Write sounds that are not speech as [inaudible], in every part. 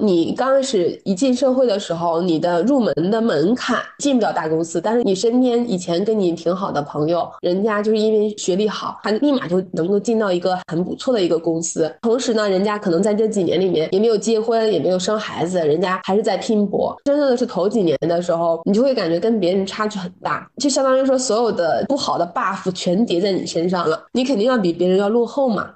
你刚开始一进社会的时候，你的入门的门槛进不了大公司，但是你身边以前跟你挺好的朋友，人家就是因为学历好，他立马就能够进到一个很不错的一个公司。同时呢，人家可能在这几年里面也没有结婚，也没有生孩子，人家还是在拼搏。真正的是头几年的时候，你就会感觉跟别人差距很大，就相当于说所有的不好的 buff 全叠在你身上了，你肯定要比别人要落后嘛。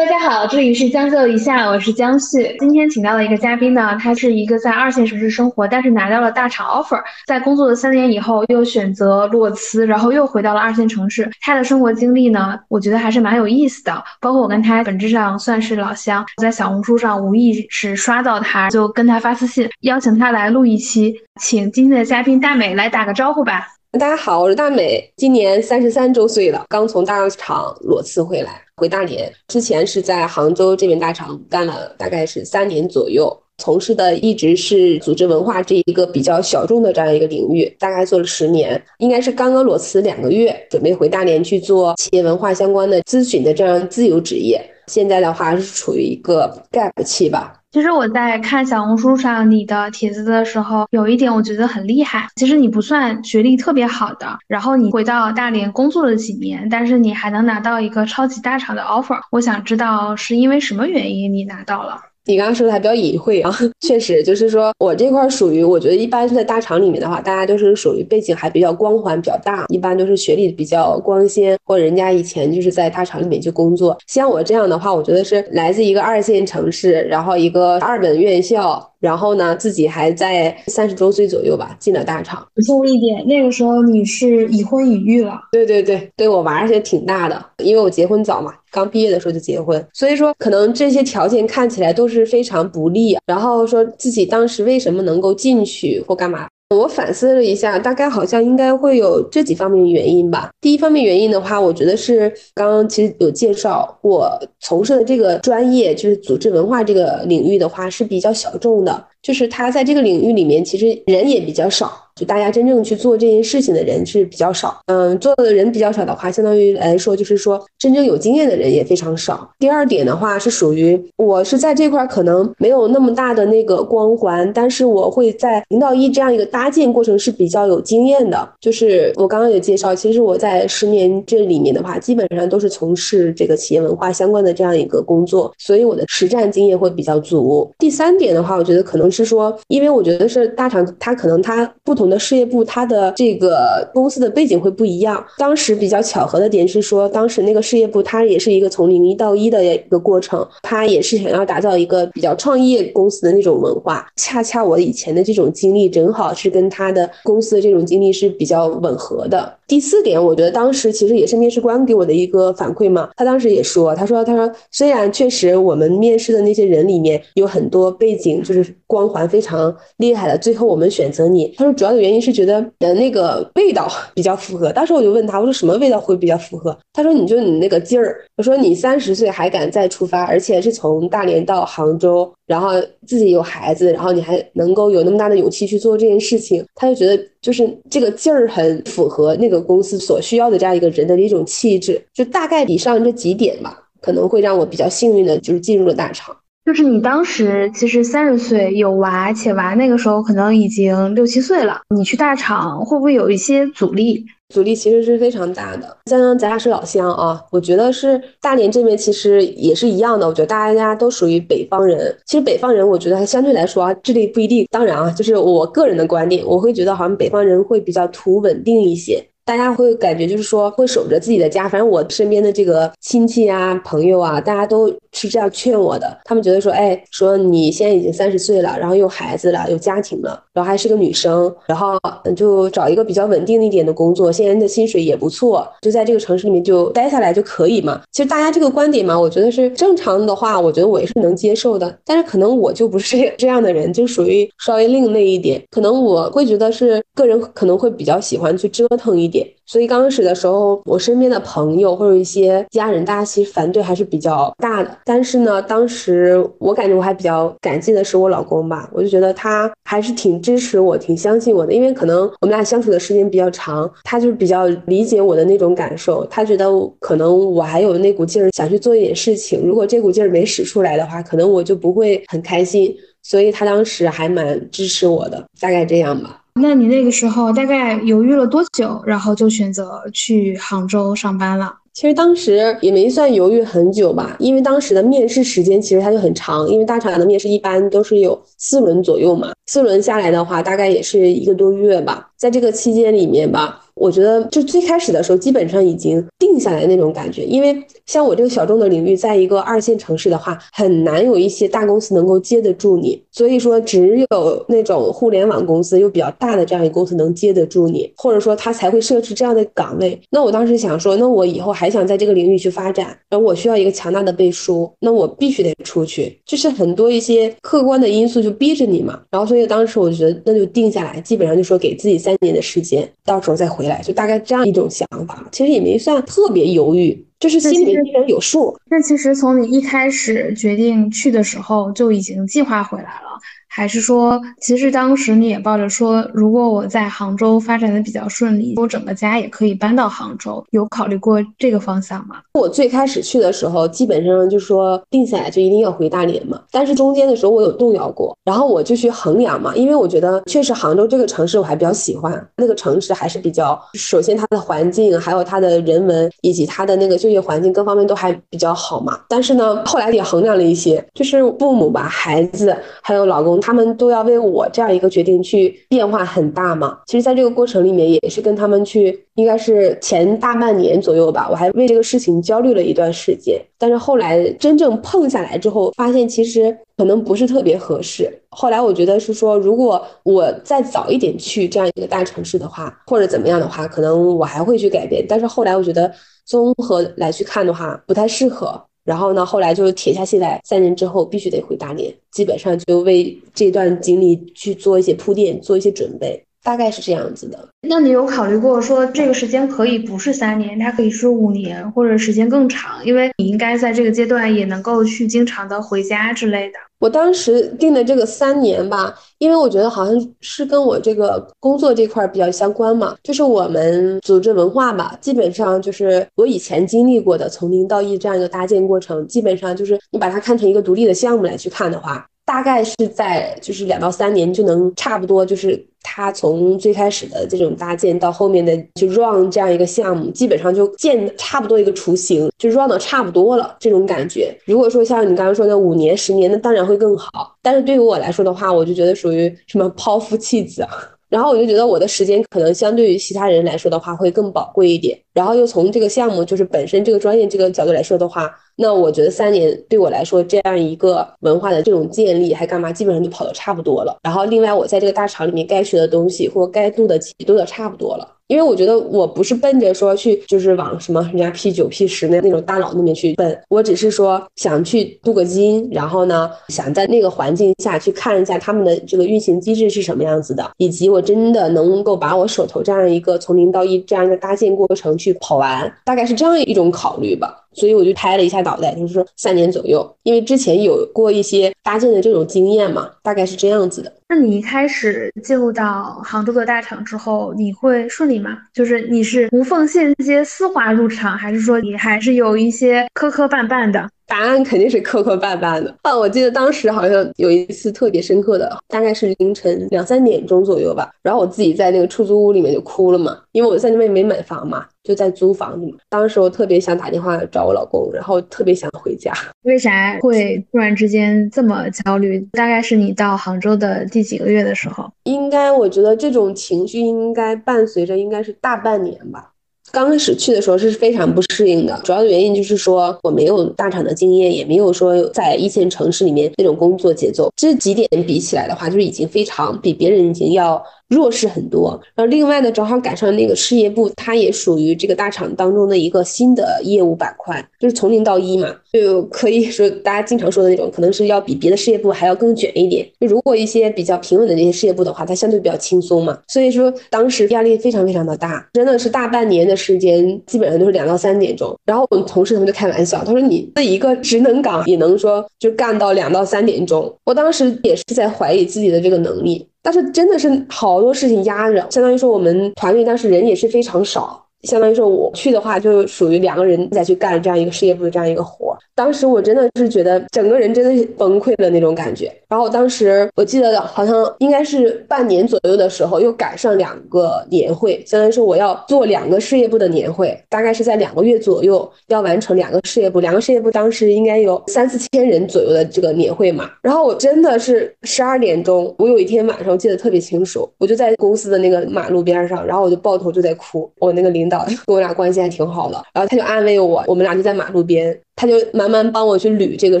大家好，这里是将就一下，我是江旭。今天请到的一个嘉宾呢，他是一个在二线城市生活，但是拿到了大厂 offer，在工作了三年以后又选择裸辞，然后又回到了二线城市。他的生活经历呢，我觉得还是蛮有意思的。包括我跟他本质上算是老乡，在小红书上无意识刷到他，就跟他发私信，邀请他来录一期。请今天的嘉宾大美来打个招呼吧。大家好，我是大美，今年三十三周岁了，刚从大厂裸辞回来，回大连。之前是在杭州这边大厂干了大概是三年左右，从事的一直是组织文化这一个比较小众的这样一个领域，大概做了十年。应该是刚刚裸辞两个月，准备回大连去做企业文化相关的咨询的这样自由职业。现在的话是处于一个 gap 期吧。其实我在看小红书上你的帖子的时候，有一点我觉得很厉害。其实你不算学历特别好的，然后你回到大连工作了几年，但是你还能拿到一个超级大厂的 offer。我想知道是因为什么原因你拿到了？你刚刚说的还比较隐晦啊，[laughs] 确实就是说我这块属于，我觉得一般是在大厂里面的话，大家都是属于背景还比较光环比较大，一般都是学历比较光鲜，或者人家以前就是在大厂里面去工作。像我这样的话，我觉得是来自一个二线城市，然后一个二本院校。然后呢，自己还在三十周岁左右吧，进了大厂。补充一点，那个时候你是已婚已育了。对对对，对我娃儿也挺大的，因为我结婚早嘛，刚毕业的时候就结婚，所以说可能这些条件看起来都是非常不利。然后说自己当时为什么能够进去或干嘛？我反思了一下，大概好像应该会有这几方面原因吧。第一方面原因的话，我觉得是刚刚其实有介绍，我从事的这个专业就是组织文化这个领域的话是比较小众的，就是他在这个领域里面其实人也比较少。就大家真正去做这件事情的人是比较少，嗯，做的人比较少的话，相当于来说就是说真正有经验的人也非常少。第二点的话是属于我是在这块可能没有那么大的那个光环，但是我会在零到一这样一个搭建过程是比较有经验的。就是我刚刚有介绍，其实我在十年这里面的话，基本上都是从事这个企业文化相关的这样一个工作，所以我的实战经验会比较足。第三点的话，我觉得可能是说，因为我觉得是大厂，它可能它不同。我的事业部，它的这个公司的背景会不一样。当时比较巧合的点是说，当时那个事业部它也是一个从零一到一的一个过程，它也是想要打造一个比较创业公司的那种文化。恰恰我以前的这种经历，正好是跟他的公司的这种经历是比较吻合的。第四点，我觉得当时其实也是面试官给我的一个反馈嘛。他当时也说，他说他说虽然确实我们面试的那些人里面有很多背景就是光环非常厉害的，最后我们选择你。他说主要的原因是觉得呃那个味道比较符合。当时我就问他，我说什么味道会比较符合？他说你就你那个劲儿。我说你三十岁还敢再出发，而且是从大连到杭州。然后自己有孩子，然后你还能够有那么大的勇气去做这件事情，他就觉得就是这个劲儿很符合那个公司所需要的这样一个人的一种气质，就大概以上这几点吧，可能会让我比较幸运的，就是进入了大厂。就是你当时其实三十岁有娃，且娃那个时候可能已经六七岁了，你去大厂会不会有一些阻力？阻力其实是非常大的。像咱俩是老乡啊，我觉得是大连这边其实也是一样的。我觉得大家都属于北方人，其实北方人我觉得还相对来说啊，智力不一定。当然啊，就是我个人的观点，我会觉得好像北方人会比较图稳定一些。大家会感觉就是说会守着自己的家，反正我身边的这个亲戚啊、朋友啊，大家都是这样劝我的。他们觉得说，哎，说你现在已经三十岁了，然后有孩子了，有家庭了，然后还是个女生，然后就找一个比较稳定一点的工作，现在的薪水也不错，就在这个城市里面就待下来就可以嘛。其实大家这个观点嘛，我觉得是正常的话，我觉得我也是能接受的。但是可能我就不是这样的人，就属于稍微另类一点。可能我会觉得是个人可能会比较喜欢去折腾一所以刚开始的时候，我身边的朋友或者一些家人，大家其实反对还是比较大的。但是呢，当时我感觉我还比较感激的是我老公吧，我就觉得他还是挺支持我、挺相信我的，因为可能我们俩相处的时间比较长，他就是比较理解我的那种感受。他觉得可能我还有那股劲儿想去做一点事情，如果这股劲儿没使出来的话，可能我就不会很开心。所以他当时还蛮支持我的，大概这样吧。那你那个时候大概犹豫了多久，然后就选择去杭州上班了？其实当时也没算犹豫很久吧，因为当时的面试时间其实它就很长，因为大厂的面试一般都是有四轮左右嘛，四轮下来的话大概也是一个多月吧，在这个期间里面吧。我觉得就最开始的时候，基本上已经定下来那种感觉，因为像我这个小众的领域，在一个二线城市的话，很难有一些大公司能够接得住你。所以说，只有那种互联网公司又比较大的这样一个公司能接得住你，或者说他才会设置这样的岗位。那我当时想说，那我以后还想在这个领域去发展，然后我需要一个强大的背书，那我必须得出去，就是很多一些客观的因素就逼着你嘛。然后所以当时我觉得，那就定下来，基本上就说给自己三年的时间，到时候再回。来就大概这样一种想法，其实也没算特别犹豫，就是心里面有数。那其实从你一开始决定去的时候就已经计划回来了。还是说，其实当时你也抱着说，如果我在杭州发展的比较顺利，我整个家也可以搬到杭州，有考虑过这个方向吗？我最开始去的时候，基本上就说定下来就一定要回大连嘛。但是中间的时候我有动摇过，然后我就去衡量嘛，因为我觉得确实杭州这个城市我还比较喜欢，那个城市还是比较，首先它的环境，还有它的人文，以及它的那个就业环境各方面都还比较好嘛。但是呢，后来也衡量了一些，就是父母吧、孩子还有老公。他们都要为我这样一个决定去变化很大嘛？其实，在这个过程里面，也是跟他们去，应该是前大半年左右吧，我还为这个事情焦虑了一段时间。但是后来真正碰下来之后，发现其实可能不是特别合适。后来我觉得是说，如果我再早一点去这样一个大城市的话，或者怎么样的话，可能我还会去改变。但是后来我觉得综合来去看的话，不太适合。然后呢，后来就铁下心来，三年之后必须得回大连，基本上就为这段经历去做一些铺垫，做一些准备，大概是这样子的。那你有考虑过说这个时间可以不是三年，它可以是五年或者时间更长？因为你应该在这个阶段也能够去经常的回家之类的。我当时定的这个三年吧，因为我觉得好像是跟我这个工作这块比较相关嘛，就是我们组织文化吧，基本上就是我以前经历过的从零到一这样一个搭建过程，基本上就是你把它看成一个独立的项目来去看的话。大概是在就是两到三年就能差不多，就是它从最开始的这种搭建到后面的就 run 这样一个项目，基本上就建差不多一个雏形，就 run 的差不多了这种感觉。如果说像你刚刚说的五年、十年，那当然会更好。但是对于我来说的话，我就觉得属于什么抛夫弃子啊。然后我就觉得我的时间可能相对于其他人来说的话会更宝贵一点。然后又从这个项目就是本身这个专业这个角度来说的话，那我觉得三年对我来说这样一个文化的这种建立还干嘛，基本上就跑的差不多了。然后另外我在这个大厂里面该学的东西或该度的也度的差不多了。因为我觉得我不是奔着说去就是往什么人家 P 九 P 十那那种大佬那边去奔，我只是说想去镀个金，然后呢想在那个环境下去看一下他们的这个运行机制是什么样子的，以及我真的能够把我手头这样一个从零到一这样一个搭建过程去跑完，大概是这样一种考虑吧。所以我就拍了一下脑袋，就是说三年左右，因为之前有过一些搭建的这种经验嘛，大概是这样子的。那你一开始进入到杭州的大厂之后，你会顺利吗？就是你是无缝衔接丝滑入场，还是说你还是有一些磕磕绊绊的？答案肯定是磕磕绊绊的啊！我记得当时好像有一次特别深刻的，大概是凌晨两三点钟左右吧。然后我自己在那个出租屋里面就哭了嘛，因为我在那边没买房嘛，就在租房子。当时我特别想打电话找我老公，然后特别想回家。为啥会突然之间这么焦虑？大概是你到杭州的第几个月的时候？应该我觉得这种情绪应该伴随着应该是大半年吧。刚开始去的时候是非常不适应的，主要的原因就是说我没有大厂的经验，也没有说在一线城市里面那种工作节奏。这几点比起来的话，就是已经非常比别人已经要弱势很多。然后另外呢，正好赶上那个事业部，它也属于这个大厂当中的一个新的业务板块，就是从零到一嘛，就可以说大家经常说的那种，可能是要比别的事业部还要更卷一点。就如果一些比较平稳的那些事业部的话，它相对比较轻松嘛。所以说当时压力非常非常的大，真的是大半年的时间，基本上都是两到三点钟。然后我们同事他们就开玩笑，他说你这一个职能岗也能说就干到两到三点钟。我当时也是在怀疑自己的这个能力，但是真的是好多事情压着，相当于说我们团队当时人也是非常少。相当于说我去的话，就属于两个人再去干这样一个事业部的这样一个活。当时我真的是觉得整个人真的崩溃的那种感觉。然后当时我记得好像应该是半年左右的时候，又赶上两个年会，相当于说我要做两个事业部的年会，大概是在两个月左右要完成两个事业部。两个事业部当时应该有三四千人左右的这个年会嘛。然后我真的是十二点钟，我有一天晚上记得特别清楚，我就在公司的那个马路边上，然后我就抱头就在哭。我那个领导。跟我俩关系还挺好的，然后他就安慰我，我们俩就在马路边。他就慢慢帮我去捋这个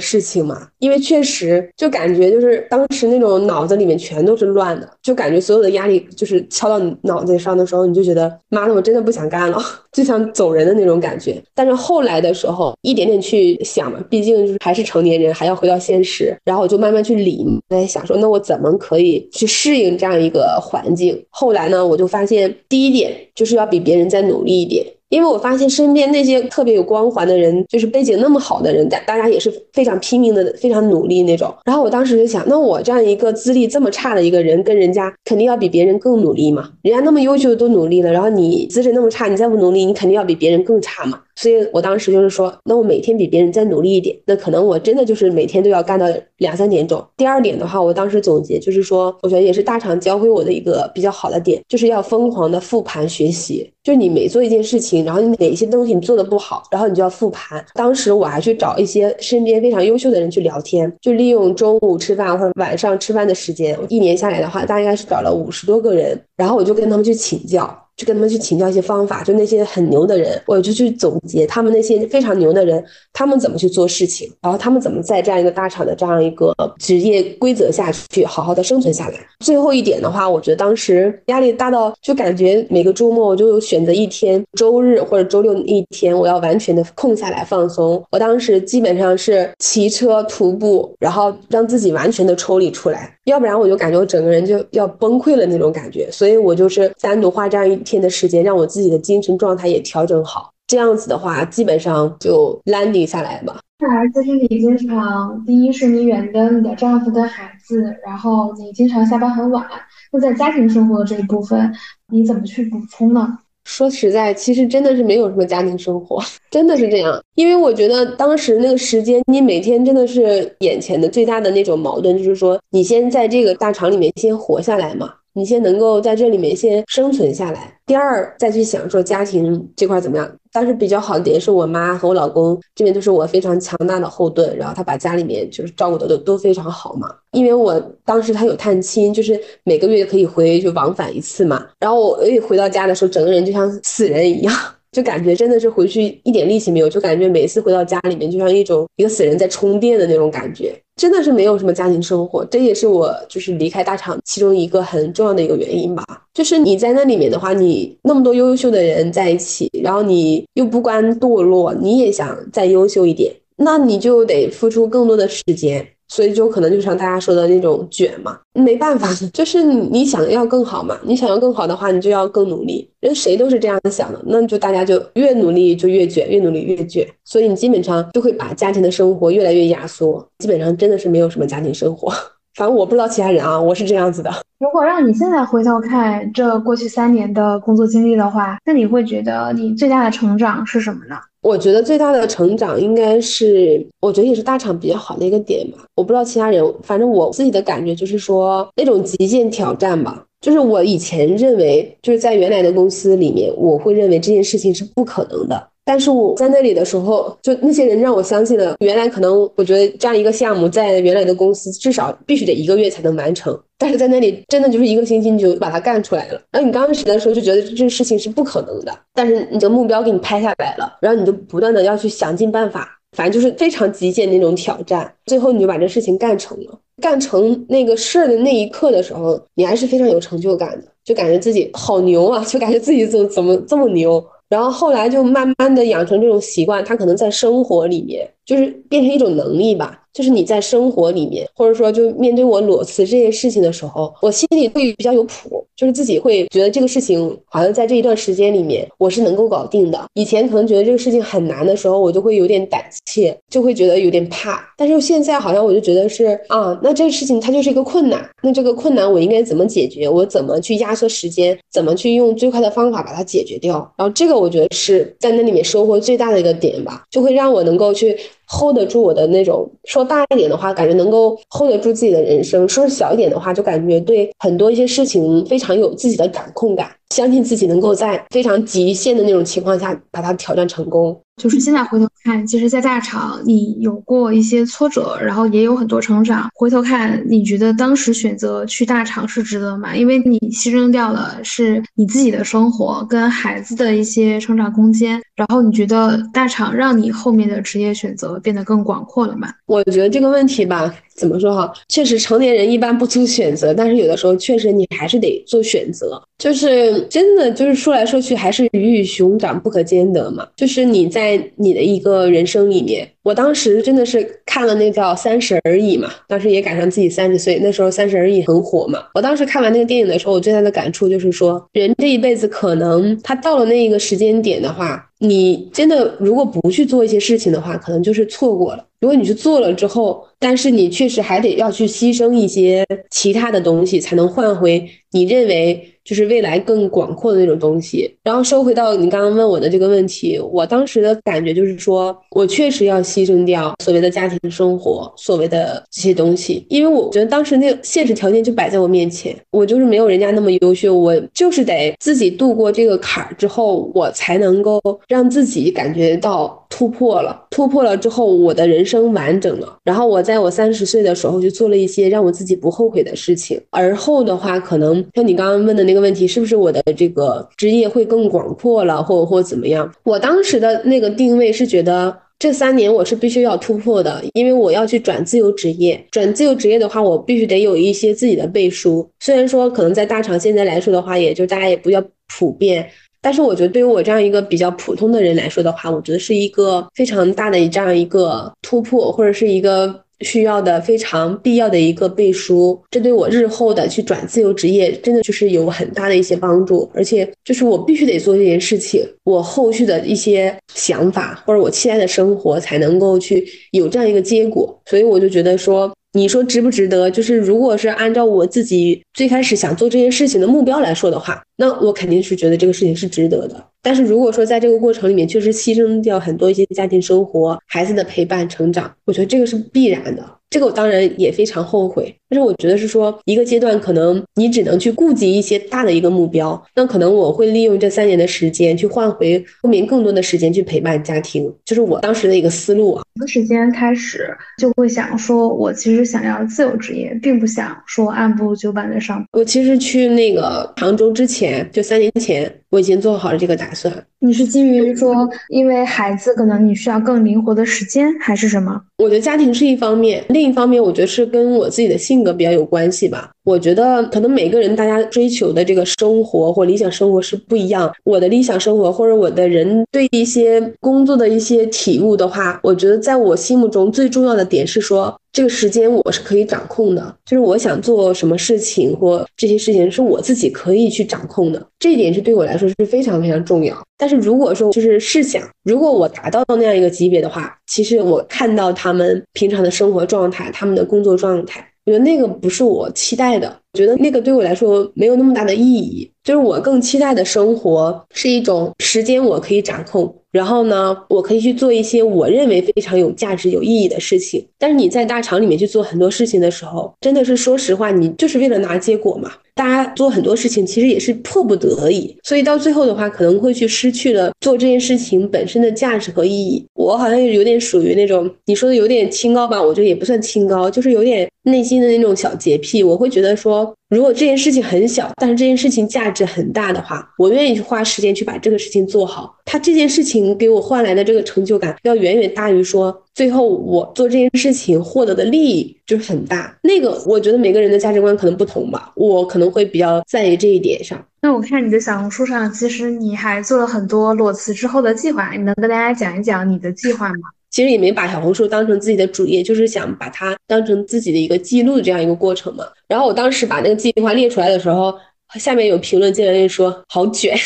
事情嘛，因为确实就感觉就是当时那种脑子里面全都是乱的，就感觉所有的压力就是敲到你脑子上的时候，你就觉得妈的，我真的不想干了，[laughs] 就想走人的那种感觉。但是后来的时候，一点点去想嘛，毕竟就是还是成年人，还要回到现实，然后我就慢慢去理，在想说，那我怎么可以去适应这样一个环境？后来呢，我就发现第一点就是要比别人再努力一点。因为我发现身边那些特别有光环的人，就是背景那么好的人，大大家也是非常拼命的，非常努力那种。然后我当时就想，那我这样一个资历这么差的一个人，跟人家肯定要比别人更努力嘛。人家那么优秀都努力了，然后你资质那么差，你再不努力，你肯定要比别人更差嘛。所以我当时就是说，那我每天比别人再努力一点，那可能我真的就是每天都要干到两三点钟。第二点的话，我当时总结就是说，我觉得也是大厂教会我的一个比较好的点，就是要疯狂的复盘学习。就你每做一件事情，然后你哪些东西你做的不好，然后你就要复盘。当时我还去找一些身边非常优秀的人去聊天，就利用中午吃饭或者晚上吃饭的时间，一年下来的话，大概是找了五十多个人，然后我就跟他们去请教。去跟他们去请教一些方法，就那些很牛的人，我就去总结他们那些非常牛的人，他们怎么去做事情，然后他们怎么在这样一个大厂的这样一个职业规则下去好好的生存下来。最后一点的话，我觉得当时压力大到就感觉每个周末我就选择一天，周日或者周六一天，我要完全的空下来放松。我当时基本上是骑车、徒步，然后让自己完全的抽离出来，要不然我就感觉我整个人就要崩溃了那种感觉。所以我就是单独花这样一。天的时间，让我自己的精神状态也调整好，这样子的话，基本上就 landing 下来吧。看来就是你经常，第一是你远跟你的丈夫跟孩子，然后你经常下班很晚，那在家庭生活的这一部分，你怎么去补充呢？说实在，其实真的是没有什么家庭生活，[laughs] 真的是这样。因为我觉得当时那个时间，你每天真的是眼前的最大的那种矛盾，就是说你先在这个大厂里面先活下来嘛。你先能够在这里面先生存下来，第二再去想说家庭这块怎么样。当时比较好的点是我妈和我老公这边都是我非常强大的后盾，然后他把家里面就是照顾的都都非常好嘛。因为我当时他有探亲，就是每个月可以回就往返一次嘛。然后我一回到家的时候，整个人就像死人一样。就感觉真的是回去一点力气没有，就感觉每次回到家里面就像一种一个死人在充电的那种感觉，真的是没有什么家庭生活，这也是我就是离开大厂其中一个很重要的一个原因吧。就是你在那里面的话，你那么多优秀的人在一起，然后你又不甘堕落，你也想再优秀一点，那你就得付出更多的时间。所以就可能就像大家说的那种卷嘛，没办法，就是你想要更好嘛，你想要更好的话，你就要更努力。人谁都是这样想的，那就大家就越努力就越卷，越努力越卷。所以你基本上就会把家庭的生活越来越压缩，基本上真的是没有什么家庭生活。[laughs] 反正我不知道其他人啊，我是这样子的。如果让你现在回头看这过去三年的工作经历的话，那你会觉得你最大的成长是什么呢？我觉得最大的成长应该是，我觉得也是大厂比较好的一个点吧。我不知道其他人，反正我自己的感觉就是说，那种极限挑战吧。就是我以前认为，就是在原来的公司里面，我会认为这件事情是不可能的。但是我在那里的时候，就那些人让我相信了，原来可能我觉得这样一个项目在原来的公司至少必须得一个月才能完成，但是在那里真的就是一个星期你就把它干出来了。然后你刚开始的时候就觉得这事情是不可能的，但是你的目标给你拍下来了，然后你就不断的要去想尽办法，反正就是非常极限那种挑战，最后你就把这事情干成了。干成那个事儿的那一刻的时候，你还是非常有成就感的。就感觉自己好牛啊，就感觉自己怎怎么这么牛。然后后来就慢慢的养成这种习惯，他可能在生活里面就是变成一种能力吧。就是你在生活里面，或者说就面对我裸辞这件事情的时候，我心里会比较有谱，就是自己会觉得这个事情好像在这一段时间里面我是能够搞定的。以前可能觉得这个事情很难的时候，我就会有点胆怯，就会觉得有点怕。但是现在好像我就觉得是啊，那这个事情它就是一个困难，那这个困难我应该怎么解决？我怎么去压缩时间？怎么去用最快的方法把它解决掉？然后这个我觉得是在那里面收获最大的一个点吧，就会让我能够去。Hold 得住我的那种，说大一点的话，感觉能够 hold 得住自己的人生；说小一点的话，就感觉对很多一些事情非常有自己的掌控感，相信自己能够在非常极限的那种情况下把它挑战成功。就是现在回头看，其实，在大厂你有过一些挫折，然后也有很多成长。回头看，你觉得当时选择去大厂是值得吗？因为你牺牲掉了是你自己的生活跟孩子的一些成长空间，然后你觉得大厂让你后面的职业选择变得更广阔了吗？我觉得这个问题吧。怎么说哈？确实，成年人一般不做选择，但是有的时候确实你还是得做选择。就是真的，就是说来说去还是鱼与熊掌不可兼得嘛。就是你在你的一个人生里面，我当时真的是看了那叫《三十而已》嘛，当时也赶上自己三十岁，那时候《三十而已》很火嘛。我当时看完那个电影的时候，我最大的感触就是说，人这一辈子可能他到了那一个时间点的话。你真的如果不去做一些事情的话，可能就是错过了。如果你去做了之后，但是你确实还得要去牺牲一些其他的东西，才能换回你认为。就是未来更广阔的那种东西。然后收回到你刚刚问我的这个问题，我当时的感觉就是说，我确实要牺牲掉所谓的家庭生活，所谓的这些东西，因为我觉得当时那个现实条件就摆在我面前，我就是没有人家那么优秀，我就是得自己度过这个坎儿之后，我才能够让自己感觉到突破了，突破了之后，我的人生完整了。然后我在我三十岁的时候就做了一些让我自己不后悔的事情，而后的话，可能像你刚刚问的那。个问题是不是我的这个职业会更广阔了，或或怎么样？我当时的那个定位是觉得这三年我是必须要突破的，因为我要去转自由职业。转自由职业的话，我必须得有一些自己的背书。虽然说可能在大厂现在来说的话，也就大家也比较普遍，但是我觉得对于我这样一个比较普通的人来说的话，我觉得是一个非常大的这样一个突破，或者是一个。需要的非常必要的一个背书，这对我日后的去转自由职业真的就是有很大的一些帮助，而且就是我必须得做这件事情，我后续的一些想法或者我期待的生活才能够去有这样一个结果，所以我就觉得说。你说值不值得？就是如果是按照我自己最开始想做这件事情的目标来说的话，那我肯定是觉得这个事情是值得的。但是如果说在这个过程里面确实牺牲掉很多一些家庭生活、孩子的陪伴、成长，我觉得这个是必然的。这个我当然也非常后悔。但是我觉得是说，一个阶段可能你只能去顾及一些大的一个目标，那可能我会利用这三年的时间去换回后面更多的时间去陪伴家庭，就是我当时的一个思路啊。什么时间开始就会想说，我其实想要自由职业，并不想说按部就班的上班。我其实去那个杭州之前，就三年前，我已经做好了这个打算。你是基于说，因为孩子可能你需要更灵活的时间，还是什么？我觉得家庭是一方面，另一方面，我觉得是跟我自己的性格比较有关系吧。我觉得可能每个人大家追求的这个生活或理想生活是不一样。我的理想生活或者我的人对一些工作的一些体悟的话，我觉得在我心目中最重要的点是说，这个时间我是可以掌控的，就是我想做什么事情或这些事情是我自己可以去掌控的，这一点是对我来说是非常非常重要。但是如果说就是试想，如果我达到那样一个级别的话，其实我看到他们平常的生活状态，他们的工作状态。我觉得那个不是我期待的，觉得那个对我来说没有那么大的意义。就是我更期待的生活是一种时间我可以掌控，然后呢，我可以去做一些我认为非常有价值、有意义的事情。但是你在大厂里面去做很多事情的时候，真的是说实话，你就是为了拿结果嘛。大家做很多事情其实也是迫不得已，所以到最后的话，可能会去失去了做这件事情本身的价值和意义。我好像有点属于那种你说的有点清高吧，我觉得也不算清高，就是有点内心的那种小洁癖。我会觉得说，说，如果这件事情很小，但是这件事情价值很大的话，我愿意去花时间去把这个事情做好。他这件事情给我换来的这个成就感，要远远大于说最后我做这件事情获得的利益就是很大。那个我觉得每个人的价值观可能不同吧，我可能会比较在意这一点上。那我看你的小红书上，其实你还做了很多裸辞之后的计划，你能跟大家讲一讲你的计划吗？其实也没把小红书当成自己的主业，就是想把它当成自己的一个记录这样一个过程嘛。然后我当时把那个计划列出来的时候。下面有评论进来说好卷，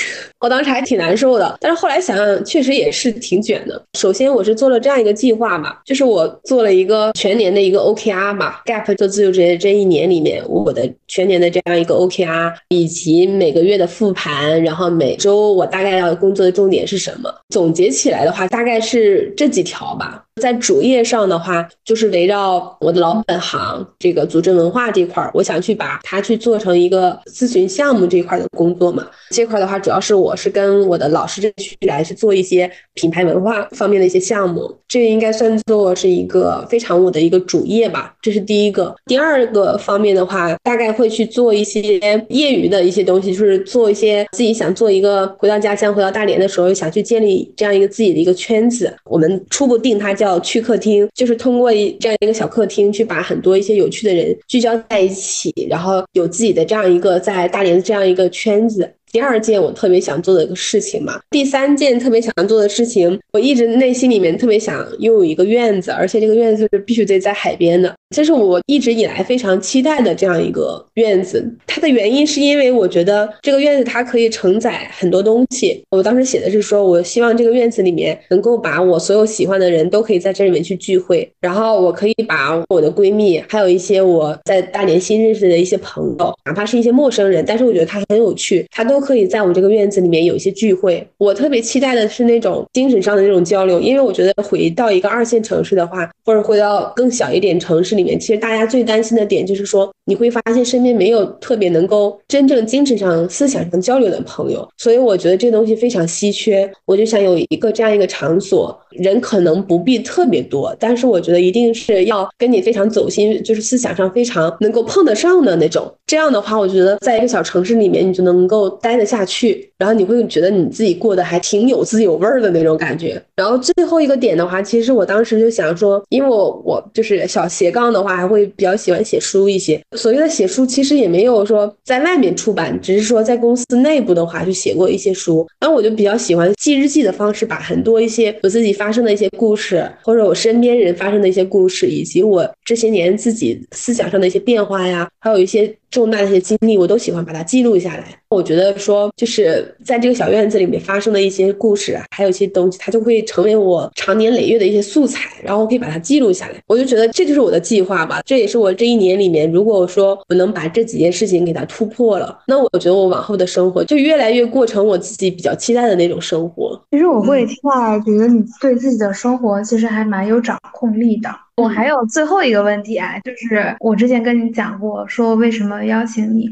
我当时还挺难受的。但是后来想想，确实也是挺卷的。首先，我是做了这样一个计划嘛，就是我做了一个全年的一个 OKR 嘛，Gap 做自由职业这一年里面，我的全年的这样一个 OKR，以及每个月的复盘，然后每周我大概要工作的重点是什么？总结起来的话，大概是这几条吧。在主页上的话，就是围绕我的老本行这个组织文化这块儿，我想去把它去做成一个咨询项目这块的工作嘛。这块的话，主要是我我是跟我的老师这去来去做一些品牌文化方面的一些项目，这应该算作是一个非常我的一个主业吧。这是第一个。第二个方面的话，大概会去做一些业余的一些东西，就是做一些自己想做一个回到家乡、回到大连的时候，想去建立这样一个自己的一个圈子。我们初步定它叫。去客厅，就是通过一这样一个小客厅，去把很多一些有趣的人聚焦在一起，然后有自己的这样一个在大连的这样一个圈子。第二件我特别想做的一个事情嘛，第三件特别想做的事情，我一直内心里面特别想拥有一个院子，而且这个院子是必须得在海边的，这是我一直以来非常期待的这样一个院子。它的原因是因为我觉得这个院子它可以承载很多东西。我当时写的是说，我希望这个院子里面能够把我所有喜欢的人都可以在这里面去聚会，然后我可以把我的闺蜜，还有一些我在大连新认识的一些朋友，哪怕是一些陌生人，但是我觉得他很有趣，他都。可以在我这个院子里面有一些聚会。我特别期待的是那种精神上的那种交流，因为我觉得回到一个二线城市的话，或者回到更小一点城市里面，其实大家最担心的点就是说，你会发现身边没有特别能够真正精神上、思想上交流的朋友。所以我觉得这东西非常稀缺。我就想有一个这样一个场所，人可能不必特别多，但是我觉得一定是要跟你非常走心，就是思想上非常能够碰得上的那种。这样的话，我觉得在一个小城市里面，你就能够。待得下去，然后你会觉得你自己过得还挺有滋有味的那种感觉。然后最后一个点的话，其实我当时就想说，因为我我就是小斜杠的话，还会比较喜欢写书一些。所谓的写书，其实也没有说在外面出版，只是说在公司内部的话，就写过一些书。然后我就比较喜欢记日记的方式，把很多一些我自己发生的一些故事，或者我身边人发生的一些故事，以及我这些年自己思想上的一些变化呀，还有一些。重大的一些经历，我都喜欢把它记录下来。我觉得说，就是在这个小院子里面发生的一些故事，还有一些东西，它就会成为我长年累月的一些素材，然后我可以把它记录下来。我就觉得这就是我的记计划吧。这也是我这一年里面，如果说我能把这几件事情给它突破了，那我觉得我往后的生活就越来越过成我自己比较期待的那种生活。其实我会听来觉得你对自己的生活其实还蛮有掌控力的。我还有最后一个问题啊，就是我之前跟你讲过，说为什么邀请你。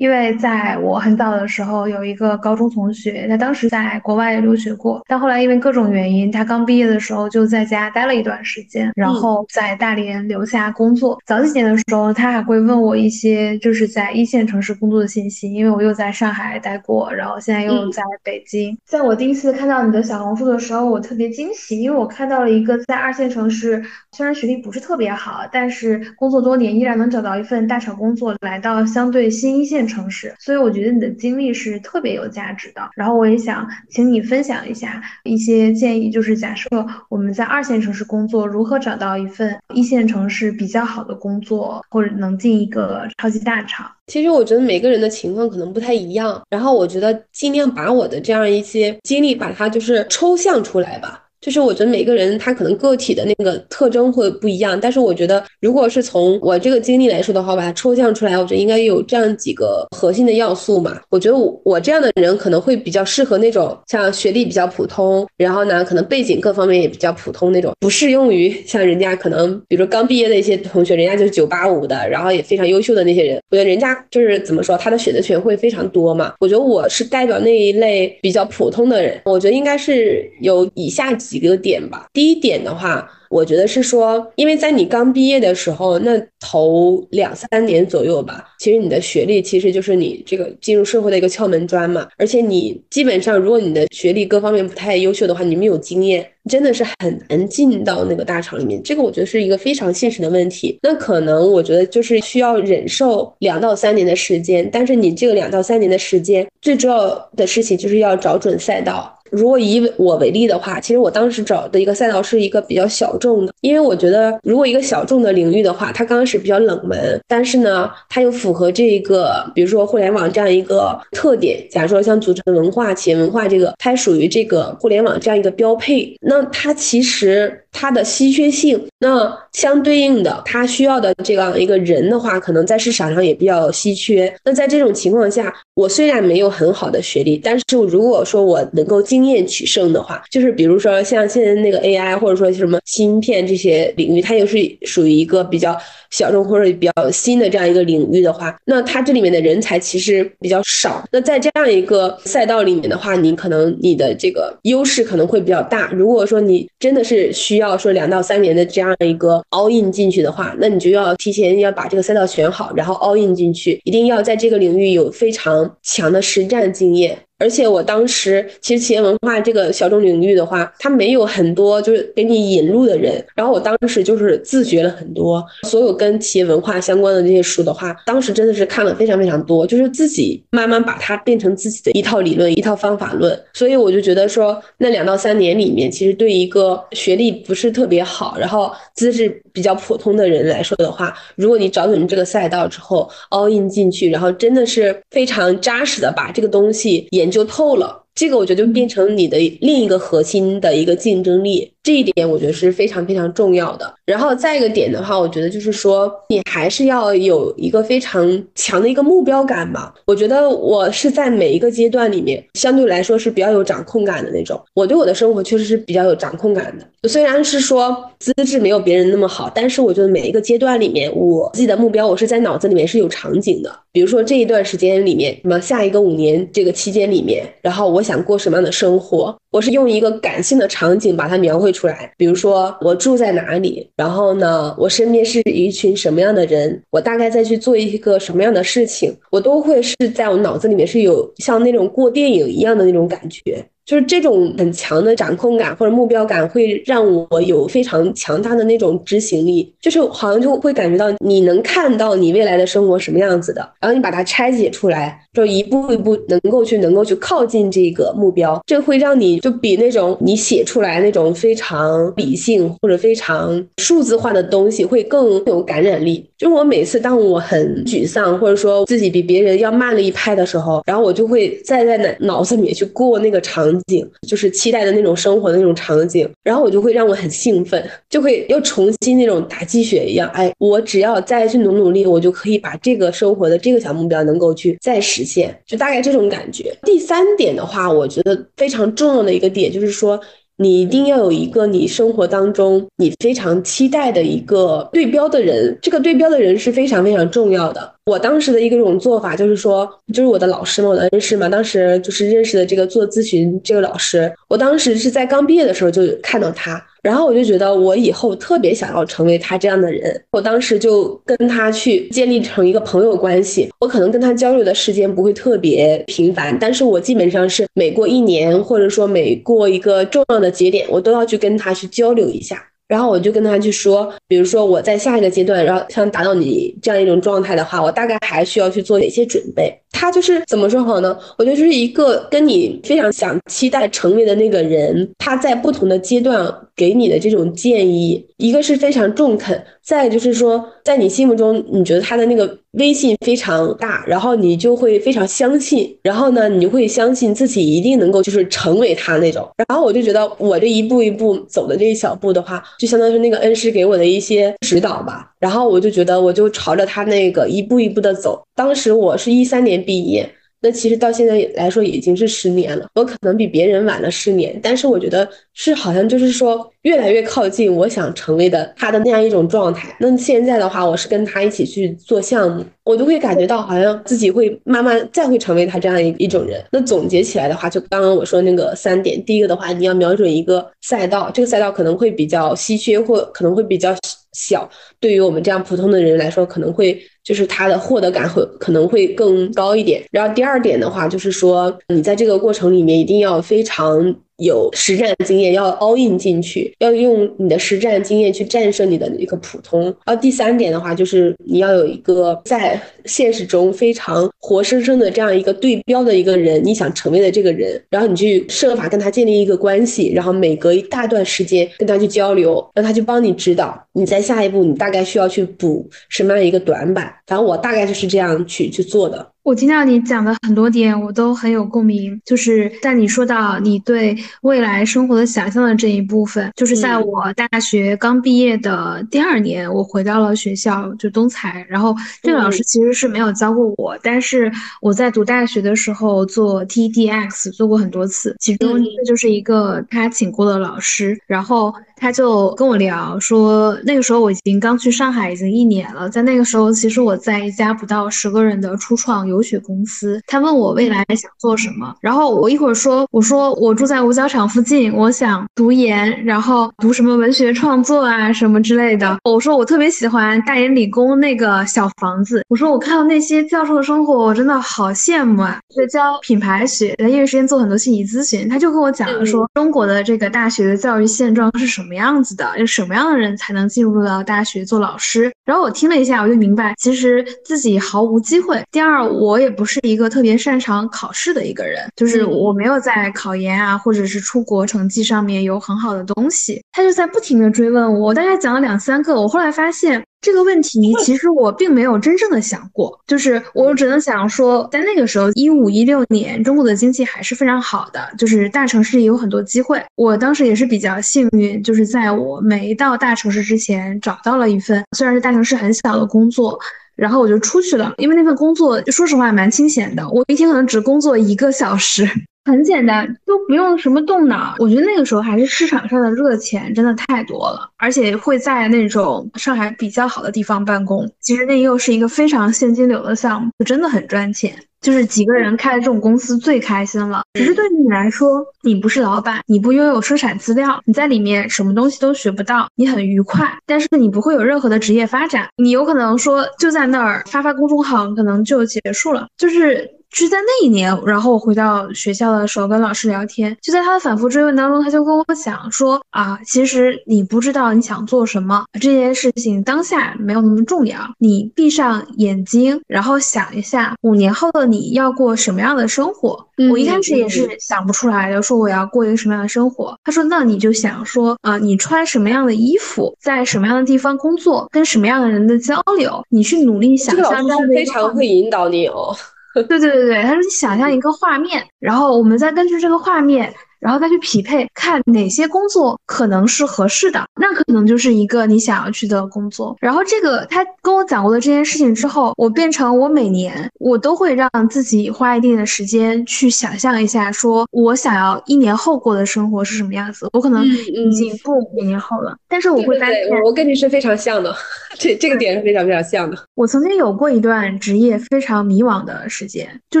因为在我很早的时候，有一个高中同学，他当时在国外留学过，但后来因为各种原因，他刚毕业的时候就在家待了一段时间，然后在大连留下工作。早几年的时候，他还会问我一些就是在一线城市工作的信息，因为我又在上海待过，然后现在又在北京。在我第一次看到你的小红书的时候，我特别惊喜，因为我看到了一个在二线城市，虽然学历不是特别好，但是工作多年依然能找到一份大厂工作，来到相对新一线。城市，所以我觉得你的经历是特别有价值的。然后我也想请你分享一下一些建议，就是假设我们在二线城市工作，如何找到一份一线城市比较好的工作，或者能进一个超级大厂。其实我觉得每个人的情况可能不太一样，然后我觉得尽量把我的这样一些经历，把它就是抽象出来吧。就是我觉得每个人他可能个体的那个特征会不一样，但是我觉得如果是从我这个经历来说的话，把它抽象出来，我觉得应该有这样几个核心的要素嘛。我觉得我我这样的人可能会比较适合那种像学历比较普通，然后呢可能背景各方面也比较普通那种，不适用于 [laughs] 像人家可能比如说刚毕业的一些同学，人家就是九八五的，然后也非常优秀的那些人。我觉得人家就是怎么说，他的选择权会非常多嘛。我觉得我是代表那一类比较普通的人，我觉得应该是有以下几。几个点吧。第一点的话。我觉得是说，因为在你刚毕业的时候，那头两三年左右吧，其实你的学历其实就是你这个进入社会的一个敲门砖嘛。而且你基本上，如果你的学历各方面不太优秀的话，你没有经验，真的是很难进到那个大厂里面。这个我觉得是一个非常现实的问题。那可能我觉得就是需要忍受两到三年的时间，但是你这个两到三年的时间，最重要的事情就是要找准赛道。如果以我为例的话，其实我当时找的一个赛道是一个比较小众的，因为我觉得如果一个小众的领域的话，它刚开始比较冷门，但是呢，它又符合这个，比如说互联网这样一个特点。假如说像组织文化、企业文化这个，它属于这个互联网这样一个标配，那它其实。它的稀缺性，那相对应的，它需要的这样一个人的话，可能在市场上也比较稀缺。那在这种情况下，我虽然没有很好的学历，但是如果说我能够经经验取胜的话，就是比如说像现在那个 AI 或者说什么芯片这些领域，它又是属于一个比较小众或者比较新的这样一个领域的话，那它这里面的人才其实比较少。那在这样一个赛道里面的话，你可能你的这个优势可能会比较大。如果说你真的是需要说两到三年的这样一个 all in 进去的话，那你就要提前要把这个赛道选好，然后 all in 进去，一定要在这个领域有非常强的实战经验。而且我当时其实企业文化这个小众领域的话，它没有很多就是给你引路的人。然后我当时就是自学了很多，所有跟企业文化相关的这些书的话，当时真的是看了非常非常多，就是自己慢慢把它变成自己的一套理论、一套方法论。所以我就觉得说，那两到三年里面，其实对一个学历不是特别好，然后资质比较普通的人来说的话，如果你找准这个赛道之后 all in 进去，然后真的是非常扎实的把这个东西研。究透了，这个我觉得就变成你的另一个核心的一个竞争力。这一点我觉得是非常非常重要的。然后再一个点的话，我觉得就是说，你还是要有一个非常强的一个目标感吧。我觉得我是在每一个阶段里面，相对来说是比较有掌控感的那种。我对我的生活确实是比较有掌控感的。虽然是说资质没有别人那么好，但是我觉得每一个阶段里面，我自己的目标，我是在脑子里面是有场景的。比如说这一段时间里面，什么下一个五年这个期间里面，然后我想过什么样的生活，我是用一个感性的场景把它描绘。出来，比如说我住在哪里，然后呢，我身边是一群什么样的人，我大概再去做一个什么样的事情，我都会是在我脑子里面是有像那种过电影一样的那种感觉。就是这种很强的掌控感或者目标感，会让我有非常强大的那种执行力。就是好像就会感觉到你能看到你未来的生活什么样子的，然后你把它拆解出来，就一步一步能够去能够去靠近这个目标。这会让你就比那种你写出来那种非常理性或者非常数字化的东西会更有感染力。就我每次当我很沮丧或者说自己比别人要慢了一拍的时候，然后我就会再在脑脑子里面去过那个场。景就是期待的那种生活的那种场景，然后我就会让我很兴奋，就会又重新那种打鸡血一样。哎，我只要再去努努力，我就可以把这个生活的这个小目标能够去再实现，就大概这种感觉。第三点的话，我觉得非常重要的一个点就是说。你一定要有一个你生活当中你非常期待的一个对标的人，这个对标的人是非常非常重要的。我当时的一个这种做法就是说，就是我的老师嘛，我的恩师嘛，当时就是认识的这个做咨询这个老师，我当时是在刚毕业的时候就看到他。然后我就觉得我以后特别想要成为他这样的人，我当时就跟他去建立成一个朋友关系。我可能跟他交流的时间不会特别频繁，但是我基本上是每过一年，或者说每过一个重要的节点，我都要去跟他去交流一下。然后我就跟他去说，比如说我在下一个阶段，然后想达到你这样一种状态的话，我大概还需要去做哪些准备？他就是怎么说好呢？我觉得就是一个跟你非常想期待成为的那个人，他在不同的阶段给你的这种建议，一个是非常中肯，再就是说在你心目中你觉得他的那个。威信非常大，然后你就会非常相信，然后呢，你就会相信自己一定能够就是成为他那种。然后我就觉得我这一步一步走的这一小步的话，就相当于那个恩师给我的一些指导吧。然后我就觉得我就朝着他那个一步一步的走。当时我是一三年毕业。那其实到现在来说已经是十年了。我可能比别人晚了十年，但是我觉得是好像就是说越来越靠近我想成为的他的那样一种状态。那现在的话，我是跟他一起去做项目，我就会感觉到好像自己会慢慢再会成为他这样一一种人。那总结起来的话，就刚刚我说那个三点，第一个的话，你要瞄准一个赛道，这个赛道可能会比较稀缺，或可能会比较小，对于我们这样普通的人来说，可能会。就是他的获得感会可能会更高一点。然后第二点的话，就是说你在这个过程里面一定要非常。有实战经验，要 all in 进去，要用你的实战经验去战胜你的一个普通。然后第三点的话，就是你要有一个在现实中非常活生生的这样一个对标的一个人，你想成为的这个人，然后你去设法跟他建立一个关系，然后每隔一大段时间跟他去交流，让他去帮你指导，你在下一步你大概需要去补什么样一个短板。反正我大概就是这样去去做的。我听到你讲的很多点，我都很有共鸣。就是在你说到你对未来生活的想象的这一部分，就是在我大学刚毕业的第二年，我回到了学校，就东财。然后这个老师其实是没有教过我，但是我在读大学的时候做 TDX 做过很多次，其中这就是一个他请过的老师。然后他就跟我聊说，那个时候我已经刚去上海已经一年了，在那个时候，其实我在一家不到十个人的初创。游学公司，他问我未来想做什么，然后我一会儿说，我说我住在五角场附近，我想读研，然后读什么文学创作啊什么之类的。我说我特别喜欢大研理工那个小房子。我说我看到那些教授的生活，我真的好羡慕啊。学教品牌学，在业余时间做很多心理咨询，他就跟我讲了说中国的这个大学的教育现状是什么样子的，有什么样的人才能进入到大学做老师。然后我听了一下，我就明白，其实自己毫无机会。第二，我也不是一个特别擅长考试的一个人，就是我没有在考研啊，或者是出国成绩上面有很好的东西。他就在不停的追问我，大概讲了两三个。我后来发现这个问题，其实我并没有真正的想过，就是我只能想说，在那个时候，一五一六年，中国的经济还是非常好的，就是大城市也有很多机会。我当时也是比较幸运，就是在我没到大城市之前，找到了一份虽然是大城市很小的工作。然后我就出去了，因为那份工作说实话蛮清闲的，我一天可能只工作一个小时，很简单，都不用什么动脑。我觉得那个时候还是市场上的热钱真的太多了，而且会在那种上海比较好的地方办公。其实那又是一个非常现金流的项目，就真的很赚钱。就是几个人开的这种公司最开心了。只是对你来说，你不是老板，你不拥有生产资料，你在里面什么东西都学不到，你很愉快，但是你不会有任何的职业发展。你有可能说就在那儿发发公众号，可能就结束了。就是。是在那一年，然后我回到学校的时候跟老师聊天，就在他的反复追问当中，他就跟我讲说啊，其实你不知道你想做什么，这件事情当下没有那么重要，你闭上眼睛，然后想一下五年后的你要过什么样的生活。我一开始也是想不出来的，说我要过一个什么样的生活。他说那你就想说啊，你穿什么样的衣服，在什么样的地方工作，跟什么样的人的交流，你去努力想象。这个非常会引导你哦。[laughs] 对对对对，他说你想象一个画面，然后我们再根据这个画面。然后再去匹配，看哪些工作可能是合适的，那可能就是一个你想要去的工作。然后这个他跟我讲过的这件事情之后，我变成我每年我都会让自己花一定的时间去想象一下，说我想要一年后过的生活是什么样子。我可能已经不一年后了，但是我会发现，我跟你是非常像的，这这个点是非常非常像的。我曾经有过一段职业非常迷惘的时间，就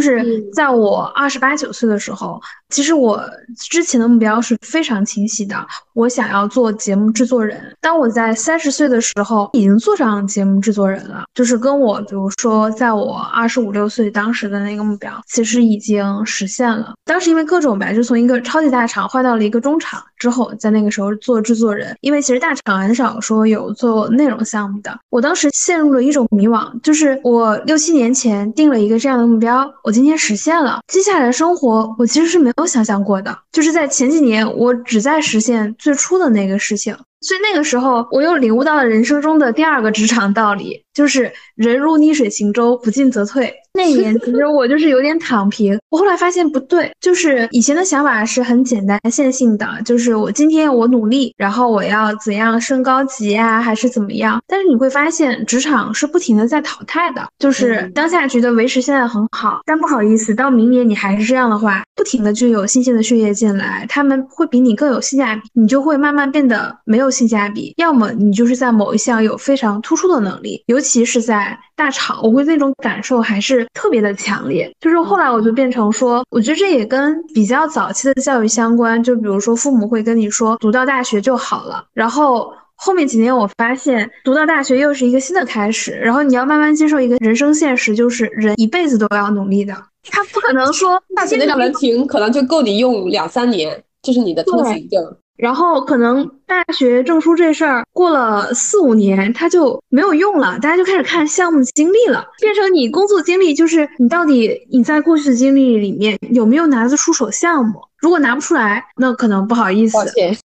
是在我二十八九岁的时候。其实我之前的目标是非常清晰的，我想要做节目制作人。当我在三十岁的时候，已经做上节目制作人了，就是跟我，比如说，在我二十五六岁当时的那个目标，其实已经实现了。当时因为各种吧，就从一个超级大厂换到了一个中厂之后，在那个时候做制作人，因为其实大厂很少说有做内容项目的。我当时陷入了一种迷惘，就是我六七年前定了一个这样的目标，我今天实现了，接下来的生活我其实是没有。想象过的，就是在前几年，我只在实现最初的那个事情，所以那个时候，我又领悟到了人生中的第二个职场道理，就是人如逆水行舟，不进则退。那一年其实我就是有点躺平。我后来发现不对，就是以前的想法是很简单线性的，就是我今天我努力，然后我要怎样升高级啊，还是怎么样？但是你会发现，职场是不停的在淘汰的，就是当下觉得维持现在很好，但不好意思，到明年你还是这样的话，不停的就有新鲜的血液进来，他们会比你更有性价比，你就会慢慢变得没有性价比。要么你就是在某一项有非常突出的能力，尤其是在大厂，我会那种感受还是。特别的强烈，就是后来我就变成说，我觉得这也跟比较早期的教育相关。就比如说，父母会跟你说，读到大学就好了。然后后面几年，我发现读到大学又是一个新的开始。然后你要慢慢接受一个人生现实，就是人一辈子都要努力的。他不可能说大学那张文凭可能就够你用两三年，就是你的通行证。然后可能大学证书这事儿过了四五年，它就没有用了，大家就开始看项目经历了，变成你工作经历，就是你到底你在过去的经历里面有没有拿得出手项目？如果拿不出来，那可能不好意思。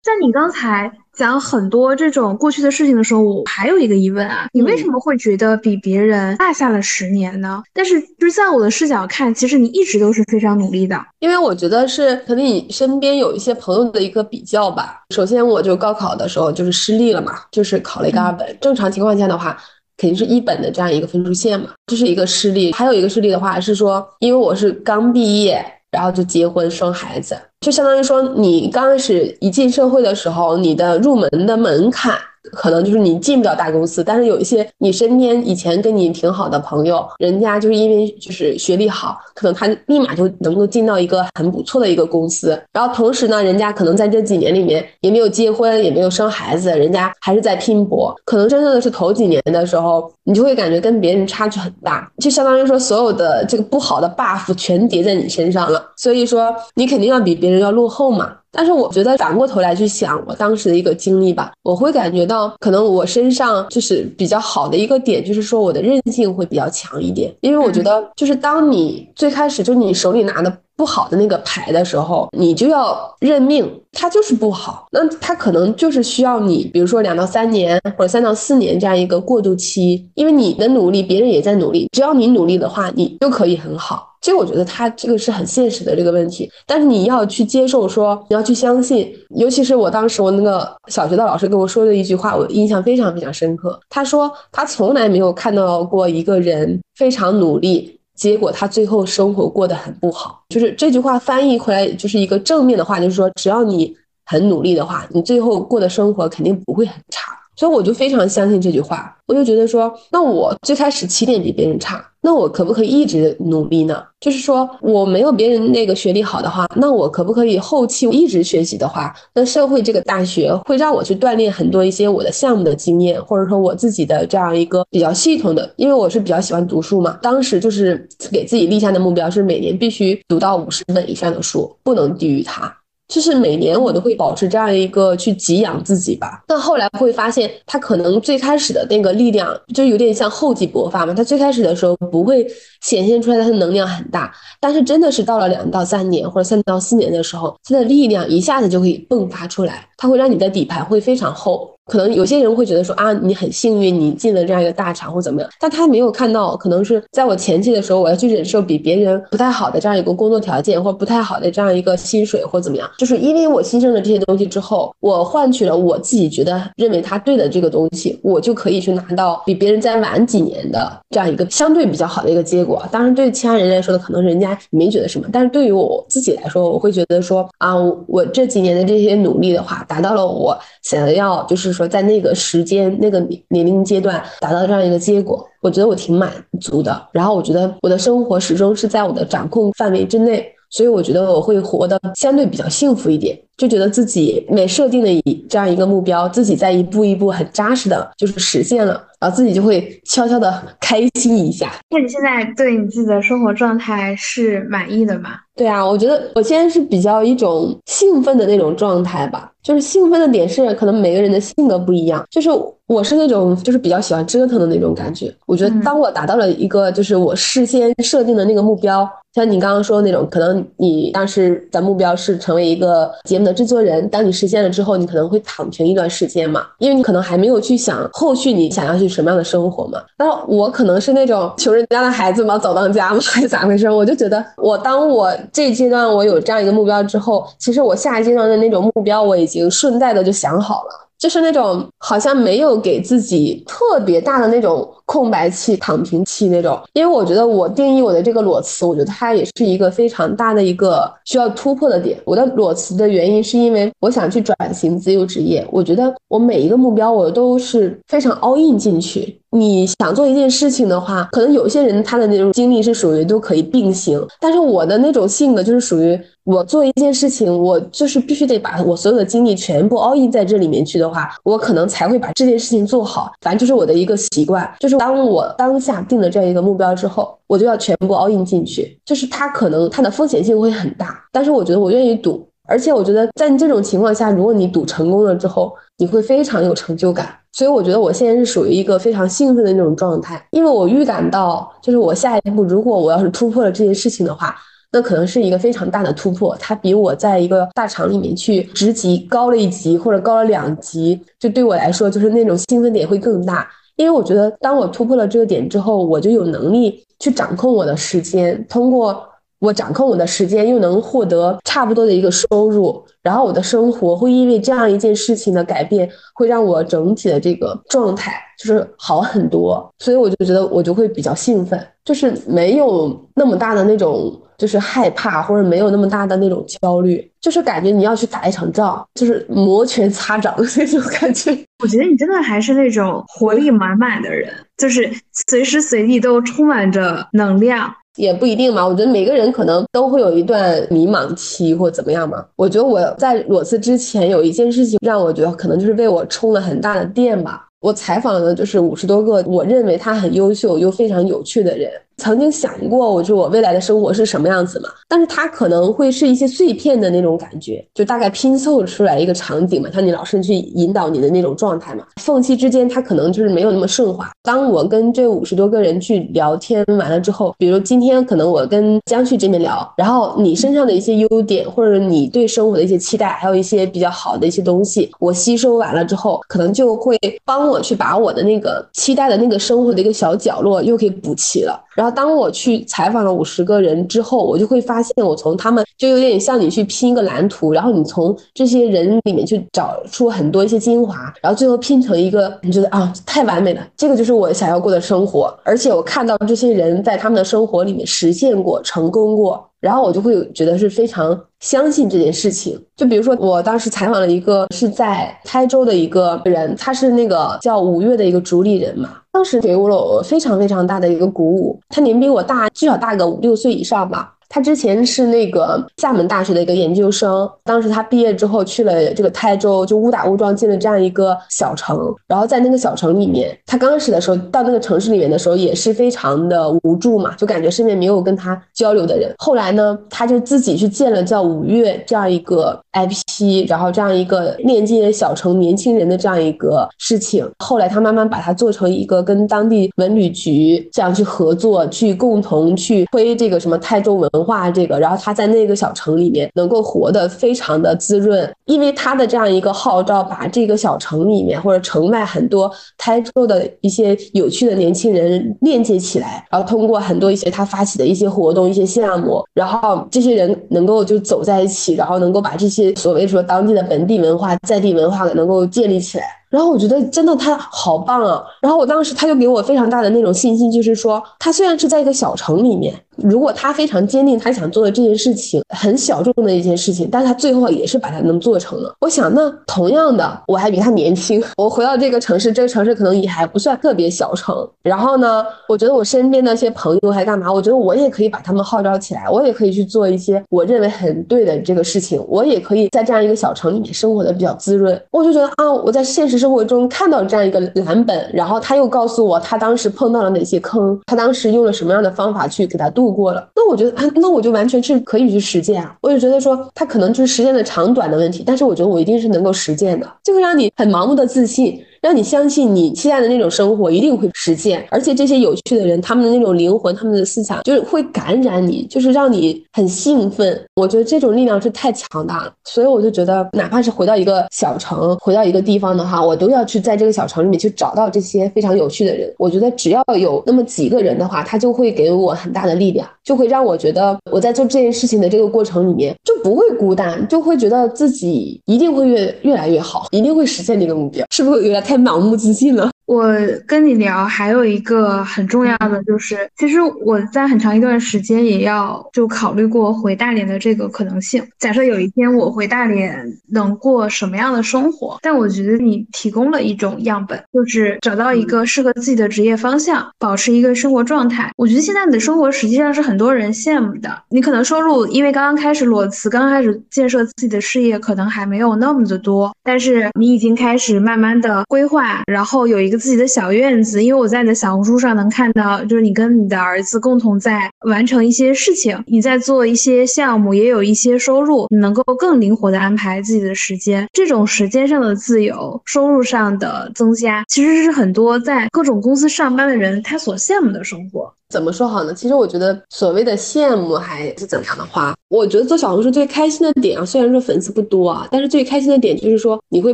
在你刚才。讲很多这种过去的事情的时候，我还有一个疑问啊，你为什么会觉得比别人落下了十年呢？但是就是在我的视角看，其实你一直都是非常努力的。因为我觉得是可能你身边有一些朋友的一个比较吧。首先，我就高考的时候就是失利了嘛，就是考了一个二本。正常情况下的话，肯定是一本的这样一个分数线嘛，这是一个失利。还有一个失利的话是说，因为我是刚毕业。然后就结婚生孩子，就相当于说，你刚开始一进社会的时候，你的入门的门槛。可能就是你进不了大公司，但是有一些你身边以前跟你挺好的朋友，人家就是因为就是学历好，可能他立马就能够进到一个很不错的一个公司。然后同时呢，人家可能在这几年里面也没有结婚，也没有生孩子，人家还是在拼搏。可能真正的是头几年的时候，你就会感觉跟别人差距很大，就相当于说所有的这个不好的 buff 全叠在你身上了。所以说你肯定要比别人要落后嘛。但是我觉得反过头来去想我当时的一个经历吧，我会感觉到可能我身上就是比较好的一个点，就是说我的韧性会比较强一点。因为我觉得就是当你最开始就你手里拿的不好的那个牌的时候，你就要认命，它就是不好。那它可能就是需要你，比如说两到三年或者三到四年这样一个过渡期，因为你的努力，别人也在努力，只要你努力的话，你就可以很好。其实我觉得他这个是很现实的这个问题，但是你要去接受，说你要去相信，尤其是我当时我那个小学的老师跟我说的一句话，我印象非常非常深刻。他说他从来没有看到过一个人非常努力，结果他最后生活过得很不好。就是这句话翻译回来就是一个正面的话，就是说只要你很努力的话，你最后过的生活肯定不会很差。所以我就非常相信这句话，我就觉得说，那我最开始起点比别人差，那我可不可以一直努力呢？就是说，我没有别人那个学历好的话，那我可不可以后期一直学习的话，那社会这个大学会让我去锻炼很多一些我的项目的经验，或者说我自己的这样一个比较系统的，因为我是比较喜欢读书嘛，当时就是给自己立下的目标是每年必须读到五十本以上的书，不能低于它。就是每年我都会保持这样一个去给养自己吧。但后来会发现，他可能最开始的那个力量就有点像厚积薄发嘛。他最开始的时候不会显现出来，他的能量很大。但是真的是到了两到三年或者三到四年的时候，他的力量一下子就可以迸发出来，它会让你的底盘会非常厚。可能有些人会觉得说啊，你很幸运，你进了这样一个大厂或怎么样，但他没有看到，可能是在我前期的时候，我要去忍受比别人不太好的这样一个工作条件，或不太好的这样一个薪水或怎么样，就是因为我牺牲了这些东西之后，我换取了我自己觉得认为他对的这个东西，我就可以去拿到比别人再晚几年的这样一个相对比较好的一个结果。当然，对其他人来说的，可能人家没觉得什么，但是对于我自己来说，我会觉得说啊，我这几年的这些努力的话，达到了我想要就是。说在那个时间、那个年龄阶段达到这样一个结果，我觉得我挺满足的。然后我觉得我的生活始终是在我的掌控范围之内，所以我觉得我会活得相对比较幸福一点。就觉得自己每设定的一这样一个目标，自己在一步一步很扎实的，就是实现了，然后自己就会悄悄的开心一下。那你现在对你自己的生活状态是满意的吗？对啊，我觉得我现在是比较一种兴奋的那种状态吧。就是兴奋的点是，可能每个人的性格不一样。就是我是那种就是比较喜欢折腾的那种感觉。我觉得当我达到了一个就是我事先设定的那个目标，像你刚刚说的那种，可能你当时的目标是成为一个节目。的制作人，当你实现了之后，你可能会躺平一段时间嘛，因为你可能还没有去想后续你想要去什么样的生活嘛。那我可能是那种穷人家的孩子嘛，早当家嘛，还 [laughs] 是咋回事？我就觉得，我当我这阶段我有这样一个目标之后，其实我下一阶段的那种目标我已经顺带的就想好了。就是那种好像没有给自己特别大的那种空白期、躺平期那种，因为我觉得我定义我的这个裸辞，我觉得它也是一个非常大的一个需要突破的点。我的裸辞的原因是因为我想去转型自由职业，我觉得我每一个目标我都是非常 all in 进去。你想做一件事情的话，可能有些人他的那种经历是属于都可以并行，但是我的那种性格就是属于我做一件事情，我就是必须得把我所有的精力全部 all in 在这里面去的话，我可能才会把这件事情做好。反正就是我的一个习惯，就是当我当下定了这样一个目标之后，我就要全部 all in 进去。就是它可能它的风险性会很大，但是我觉得我愿意赌，而且我觉得在这种情况下，如果你赌成功了之后，你会非常有成就感。所以我觉得我现在是属于一个非常兴奋的那种状态，因为我预感到，就是我下一步如果我要是突破了这件事情的话，那可能是一个非常大的突破，它比我在一个大厂里面去职级高了一级或者高了两级，就对我来说就是那种兴奋点会更大。因为我觉得当我突破了这个点之后，我就有能力去掌控我的时间，通过。我掌控我的时间，又能获得差不多的一个收入，然后我的生活会因为这样一件事情的改变，会让我整体的这个状态就是好很多，所以我就觉得我就会比较兴奋，就是没有那么大的那种就是害怕，或者没有那么大的那种焦虑，就是感觉你要去打一场仗，就是摩拳擦掌的那种感觉。我觉得你真的还是那种活力满满的人，就是随时随地都充满着能量。也不一定嘛，我觉得每个人可能都会有一段迷茫期或怎么样嘛。我觉得我在裸辞之前有一件事情让我觉得可能就是为我充了很大的电吧。我采访的就是五十多个我认为他很优秀又非常有趣的人。曾经想过，我就我未来的生活是什么样子嘛？但是它可能会是一些碎片的那种感觉，就大概拼凑出来一个场景嘛，像你老师去引导你的那种状态嘛。缝隙之间，它可能就是没有那么顺滑。当我跟这五十多个人去聊天完了之后，比如今天可能我跟江旭这边聊，然后你身上的一些优点，或者你对生活的一些期待，还有一些比较好的一些东西，我吸收完了之后，可能就会帮我去把我的那个期待的那个生活的一个小角落又给补齐了。然后当我去采访了五十个人之后，我就会发现，我从他们就有点像你去拼一个蓝图，然后你从这些人里面去找出很多一些精华，然后最后拼成一个你觉得啊太完美了，这个就是我想要过的生活。而且我看到这些人在他们的生活里面实现过、成功过，然后我就会觉得是非常相信这件事情。就比如说我当时采访了一个是在台州的一个人，他是那个叫五月的一个主理人嘛。当时给我了我非常非常大的一个鼓舞。他年比我大，至少大个五六岁以上吧。他之前是那个厦门大学的一个研究生，当时他毕业之后去了这个台州，就误打误撞进了这样一个小城。然后在那个小城里面，他刚开始的时候到那个城市里面的时候也是非常的无助嘛，就感觉身边没有跟他交流的人。后来呢，他就自己去建了叫五月这样一个 IP，然后这样一个链接小城年轻人的这样一个事情。后来他慢慢把它做成一个跟当地文旅局这样去合作，去共同去推这个什么泰州文。文化这个，然后他在那个小城里面能够活得非常的滋润，因为他的这样一个号召，把这个小城里面或者城外很多台州的一些有趣的年轻人链接起来，然后通过很多一些他发起的一些活动、一些项目，然后这些人能够就走在一起，然后能够把这些所谓说当地的本地文化、在地文化能够建立起来。然后我觉得真的他好棒啊！然后我当时他就给我非常大的那种信心，就是说他虽然是在一个小城里面。如果他非常坚定他想做的这件事情很小众的一件事情，但他最后也是把它能做成了。我想，那同样的，我还比他年轻。我回到这个城市，这个城市可能也还不算特别小城。然后呢，我觉得我身边的一些朋友还干嘛？我觉得我也可以把他们号召起来，我也可以去做一些我认为很对的这个事情。我也可以在这样一个小城里面生活的比较滋润。我就觉得啊，我在现实生活中看到这样一个蓝本，然后他又告诉我他当时碰到了哪些坑，他当时用了什么样的方法去给他度。过了，那我觉得，那我就完全是可以去实践啊。我就觉得说，他可能就是时间的长短的问题，但是我觉得我一定是能够实践的，就会让你很盲目的自信。让你相信你期待的那种生活一定会实现。而且这些有趣的人，他们的那种灵魂，他们的思想，就是会感染你，就是让你很兴奋。我觉得这种力量是太强大了，所以我就觉得，哪怕是回到一个小城，回到一个地方的话，我都要去在这个小城里面去找到这些非常有趣的人。我觉得只要有那么几个人的话，他就会给我很大的力量，就会让我觉得我在做这件事情的这个过程里面就不会孤单，就会觉得自己一定会越越来越好，一定会实现这个目标。是不是有点太盲目自信了？我跟你聊，还有一个很重要的就是，其实我在很长一段时间也要就考虑过回大连的这个可能性。假设有一天我回大连能过什么样的生活？但我觉得你提供了一种样本，就是找到一个适合自己的职业方向，保持一个生活状态。我觉得现在你的生活实际上是很多人羡慕的。你可能收入因为刚刚开始裸辞，刚刚开始建设自己的事业，可能还没有那么的多，但是你已经开始慢慢的规划，然后有一个。自己的小院子，因为我在你的小红书上能看到，就是你跟你的儿子共同在完成一些事情，你在做一些项目，也有一些收入，你能够更灵活的安排自己的时间。这种时间上的自由，收入上的增加，其实是很多在各种公司上班的人他所羡慕的生活。怎么说好呢？其实我觉得所谓的羡慕还是怎么样的话，我觉得做小红书最开心的点啊，虽然说粉丝不多啊，但是最开心的点就是说你会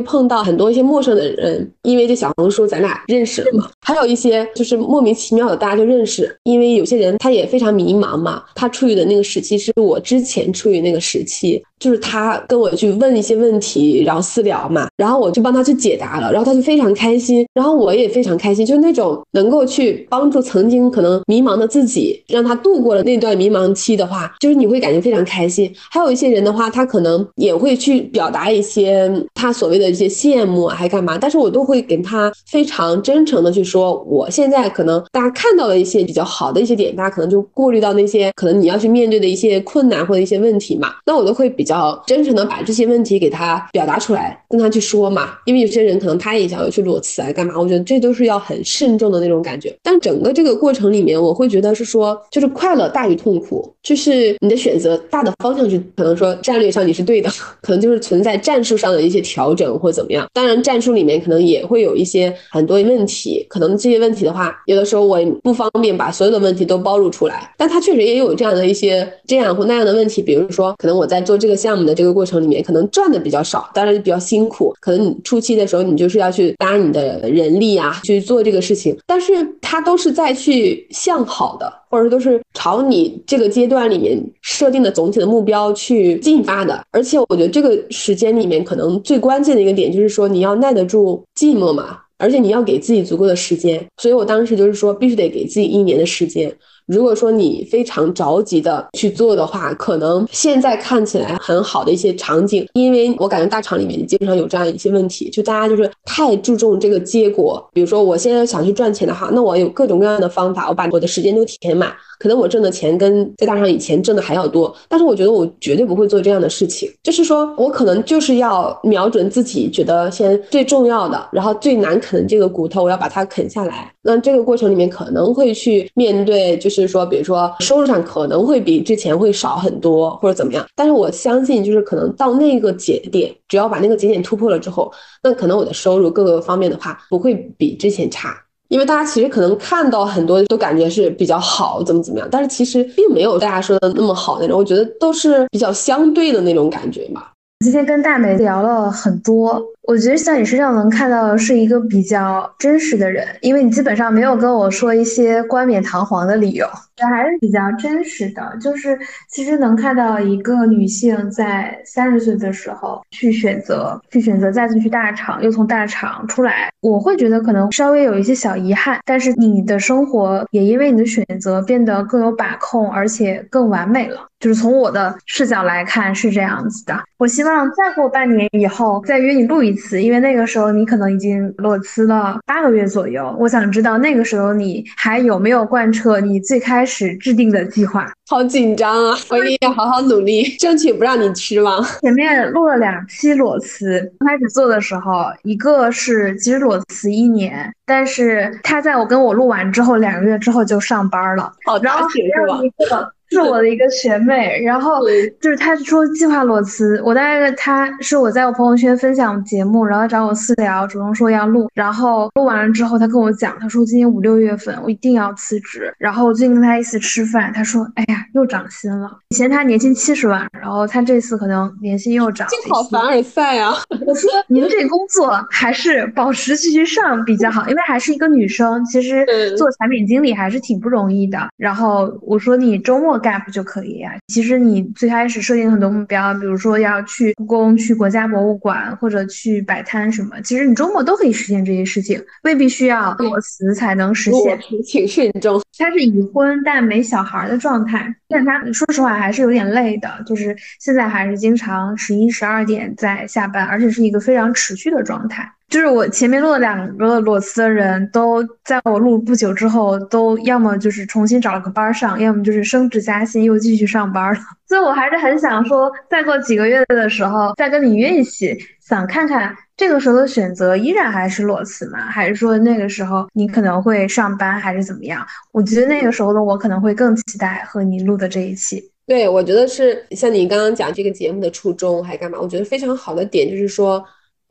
碰到很多一些陌生的人，因为这小红书咱俩认识了嘛。还有一些就是莫名其妙的大家就认识，因为有些人他也非常迷茫嘛，他处于的那个时期是我之前处于那个时期。就是他跟我去问一些问题，然后私聊嘛，然后我就帮他去解答了，然后他就非常开心，然后我也非常开心，就是那种能够去帮助曾经可能迷茫的自己，让他度过了那段迷茫期的话，就是你会感觉非常开心。还有一些人的话，他可能也会去表达一些他所谓的一些羡慕还干嘛，但是我都会跟他非常真诚的去说，我现在可能大家看到了一些比较好的一些点，大家可能就过滤到那些可能你要去面对的一些困难或者一些问题嘛，那我都会比较。要真诚的把这些问题给他表达出来，跟他去说嘛。因为有些人可能他也想要去裸辞啊，干嘛？我觉得这都是要很慎重的那种感觉。但整个这个过程里面，我会觉得是说，就是快乐大于痛苦，就是你的选择大的方向去，可能说战略上你是对的，[laughs] 可能就是存在战术上的一些调整或怎么样。当然，战术里面可能也会有一些很多问题，可能这些问题的话，有的时候我不方便把所有的问题都暴露出来。但他确实也有这样的一些这样或那样的问题，比如说，可能我在做这个。项目的这个过程里面，可能赚的比较少，当然比较辛苦。可能你初期的时候，你就是要去搭你的人力啊，去做这个事情。但是它都是在去向好的，或者说都是朝你这个阶段里面设定的总体的目标去进发的。而且我觉得这个时间里面，可能最关键的一个点就是说，你要耐得住寂寞嘛，而且你要给自己足够的时间。所以我当时就是说，必须得给自己一年的时间。如果说你非常着急的去做的话，可能现在看起来很好的一些场景，因为我感觉大厂里面经常有这样一些问题，就大家就是太注重这个结果。比如说，我现在想去赚钱的话，那我有各种各样的方法，我把我的时间都填满。可能我挣的钱跟在大厂以前挣的还要多，但是我觉得我绝对不会做这样的事情。就是说我可能就是要瞄准自己觉得先最重要的，然后最难啃的这个骨头，我要把它啃下来。那这个过程里面可能会去面对，就是是说，比如说收入上可能会比之前会少很多，或者怎么样。但是我相信，就是可能到那个节点，只要把那个节点突破了之后，那可能我的收入各个方面的话不会比之前差。因为大家其实可能看到很多都感觉是比较好，怎么怎么样，但是其实并没有大家说的那么好那种。我觉得都是比较相对的那种感觉嘛。今天跟大美聊了很多。我觉得在你身上能看到的是一个比较真实的人，因为你基本上没有跟我说一些冠冕堂皇的理由，还是比较真实的。就是其实能看到一个女性在三十岁的时候去选择，去选择再次去大厂，又从大厂出来，我会觉得可能稍微有一些小遗憾，但是你的生活也因为你的选择变得更有把控，而且更完美了。就是从我的视角来看是这样子的。我希望再过半年以后再约你录一。次，因为那个时候你可能已经裸辞了八个月左右，我想知道那个时候你还有没有贯彻你最开始制定的计划？好紧张啊！我一定要好好努力，争取不让你失望。前面录了两期裸辞，刚开始做的时候，一个是其实裸辞一年，但是他在我跟我录完之后两个月之后就上班了。好，然后还有一个。是我的一个学妹，然后就是她说计划裸辞，我大概她是我在我朋友圈分享节目，然后找我私聊，主动说要录，然后录完了之后，她跟我讲，她说今年五六月份我一定要辞职，然后我最近跟她一起吃饭，她说哎呀又涨薪了，以前她年薪七十万，然后她这次可能年薪又涨，好凡尔赛啊！我说您这工作还是保持继续上比较好，因为还是一个女生，其实做产品经理还是挺不容易的。然后我说你周末 gap 就可以啊。其实你最开始设定很多目标，比如说要去故宫、去国家博物馆或者去摆摊什么，其实你周末都可以实现这些事情，未必需要裸辞才能实现。请慎重。他是已婚但没小孩的状态，但他说实话还是有点累的，就是现在还是经常十一十二点在下班，而且是一个非常持续的状态。就是我前面录了两个裸辞的人都在我录不久之后，都要么就是重新找了个班上，要么就是升职加薪又继续上班了。[laughs] 所以我还是很想说，再过几个月的时候再跟你约一起，想看看这个时候的选择依然还是裸辞吗？还是说那个时候你可能会上班，还是怎么样？我觉得那个时候的我可能会更期待和你录的这一期。对，我觉得是像你刚刚讲这个节目的初衷还干嘛？我觉得非常好的点就是说。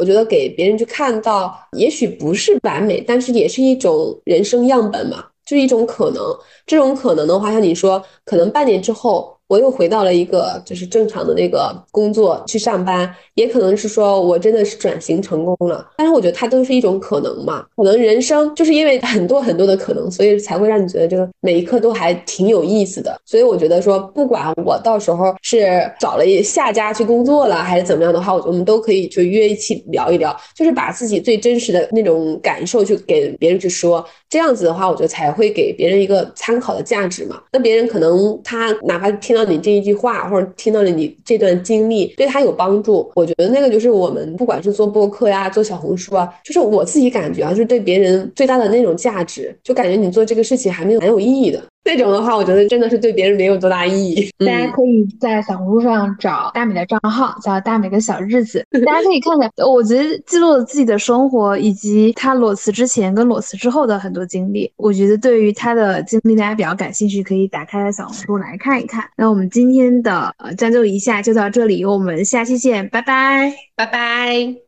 我觉得给别人去看到，也许不是完美，但是也是一种人生样本嘛，就是一种可能。这种可能的话，像你说，可能半年之后。我又回到了一个就是正常的那个工作去上班，也可能是说我真的是转型成功了，但是我觉得它都是一种可能嘛。可能人生就是因为很多很多的可能，所以才会让你觉得这个每一刻都还挺有意思的。所以我觉得说，不管我到时候是找了下家去工作了，还是怎么样的话，我们都可以就约一起聊一聊，就是把自己最真实的那种感受去给别人去说，这样子的话，我觉得才会给别人一个参考的价值嘛。那别人可能他哪怕听到你这一句话，或者听到了你这段经历，对他有帮助，我觉得那个就是我们不管是做播客呀，做小红书啊，就是我自己感觉啊，就是对别人最大的那种价值，就感觉你做这个事情还没有蛮有意义的。那种的话，我觉得真的是对别人没有多大意义。大家可以在小红书上找大美的账号，叫大美的小日子，大家可以看看。我觉得记录了自己的生活，以及他裸辞之前跟裸辞之后的很多经历。我觉得对于他的经历，大家比较感兴趣，可以打开小红书来看一看。那我们今天的呃将就一下就到这里，我们下期见，拜拜，拜拜。